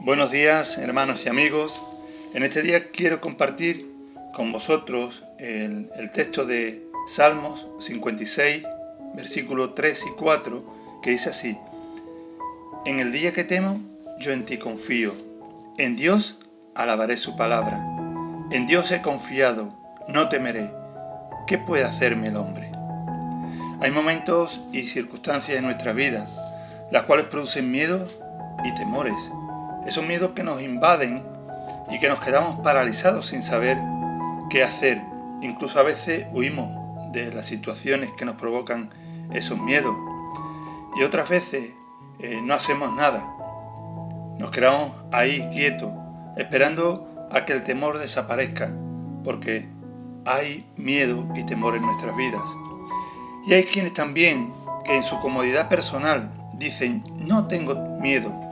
Buenos días hermanos y amigos. En este día quiero compartir con vosotros el, texto de Salmos 56, versículos 3 y 4, que dice así. En el día que temo, yo en ti confío. En Dios alabaré su palabra. En Dios he confiado, no temeré. ¿Qué puede hacerme el hombre? Hay momentos y circunstancias en nuestra vida las cuales producen miedo y temores esos miedos que nos invaden y que nos quedamos paralizados sin saber qué hacer. Incluso a veces huimos de las situaciones que nos provocan esos miedos. Y otras veces eh, no hacemos nada. Nos quedamos ahí quietos, esperando a que el temor desaparezca, porque hay miedo y temor en nuestras vidas. Y hay quienes también que en su comodidad personal dicen, no tengo miedo,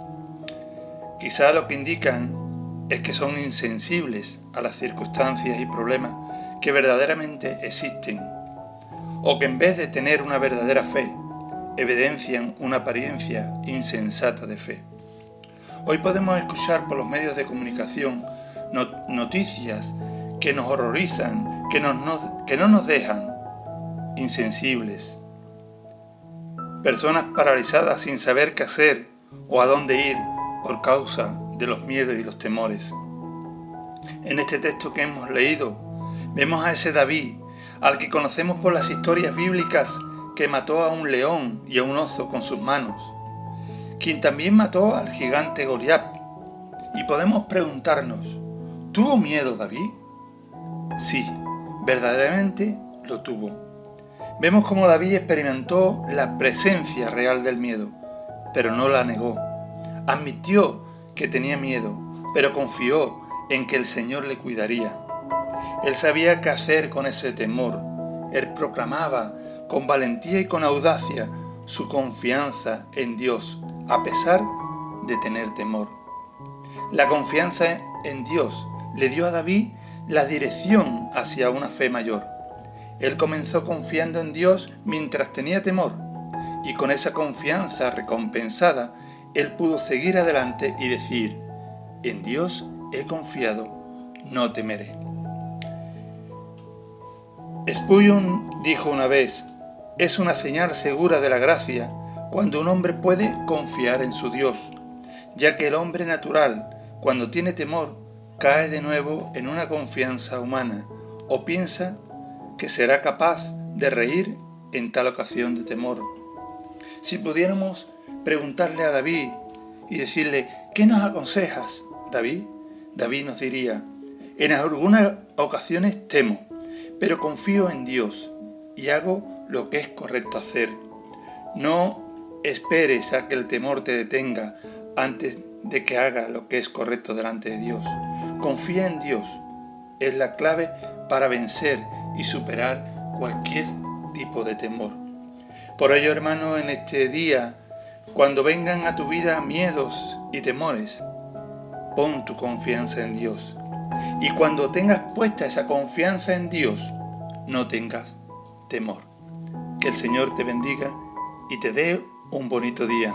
Quizá lo que indican es que son insensibles a las circunstancias y problemas que verdaderamente existen, o que en vez de tener una verdadera fe, evidencian una apariencia insensata de fe. Hoy podemos escuchar por los medios de comunicación noticias que nos horrorizan, que, que no nos dejan insensibles. Personas paralizadas sin saber qué hacer o a dónde ir por causa de los miedos y los temores. En este texto que hemos leído, vemos a ese David, al que conocemos por las historias bíblicas, que mató a un león y a un oso con sus manos, quien también mató al gigante Goliat. Y podemos preguntarnos, ¿tuvo miedo David? Sí, verdaderamente lo tuvo. Vemos cómo David experimentó la presencia real del miedo, pero no la negó Admitió que tenía miedo, pero confió en que el Señor le cuidaría. Él sabía qué hacer con ese temor. Él proclamaba con valentía y con audacia su confianza en Dios, a pesar de tener temor. La confianza en Dios le dio a David la dirección hacia una fe mayor. Él comenzó confiando en Dios mientras tenía temor, y con esa confianza recompensada él pudo seguir adelante y decir, en Dios he confiado, no temeré. Spurgeon dijo una vez, es una señal segura de la gracia cuando un hombre puede confiar en su Dios, ya que el hombre natural, cuando tiene temor, cae de nuevo en una confianza humana o piensa que será capaz de reír en tal ocasión de temor. Si pudiéramos preguntarle a David y decirle, ¿qué nos aconsejas, David? David nos diría, en algunas ocasiones temo, pero confío en Dios y hago lo que es correcto hacer. No esperes a que el temor te detenga antes de que haga lo que es correcto delante de Dios. Confía en Dios. Es la clave para vencer y superar cualquier tipo de temor. Por ello, hermano, en este día cuando vengan a tu vida miedos y temores, pon tu confianza en Dios. Y cuando tengas puesta esa confianza en Dios, no tengas temor. Que el Señor te bendiga y te dé un bonito día.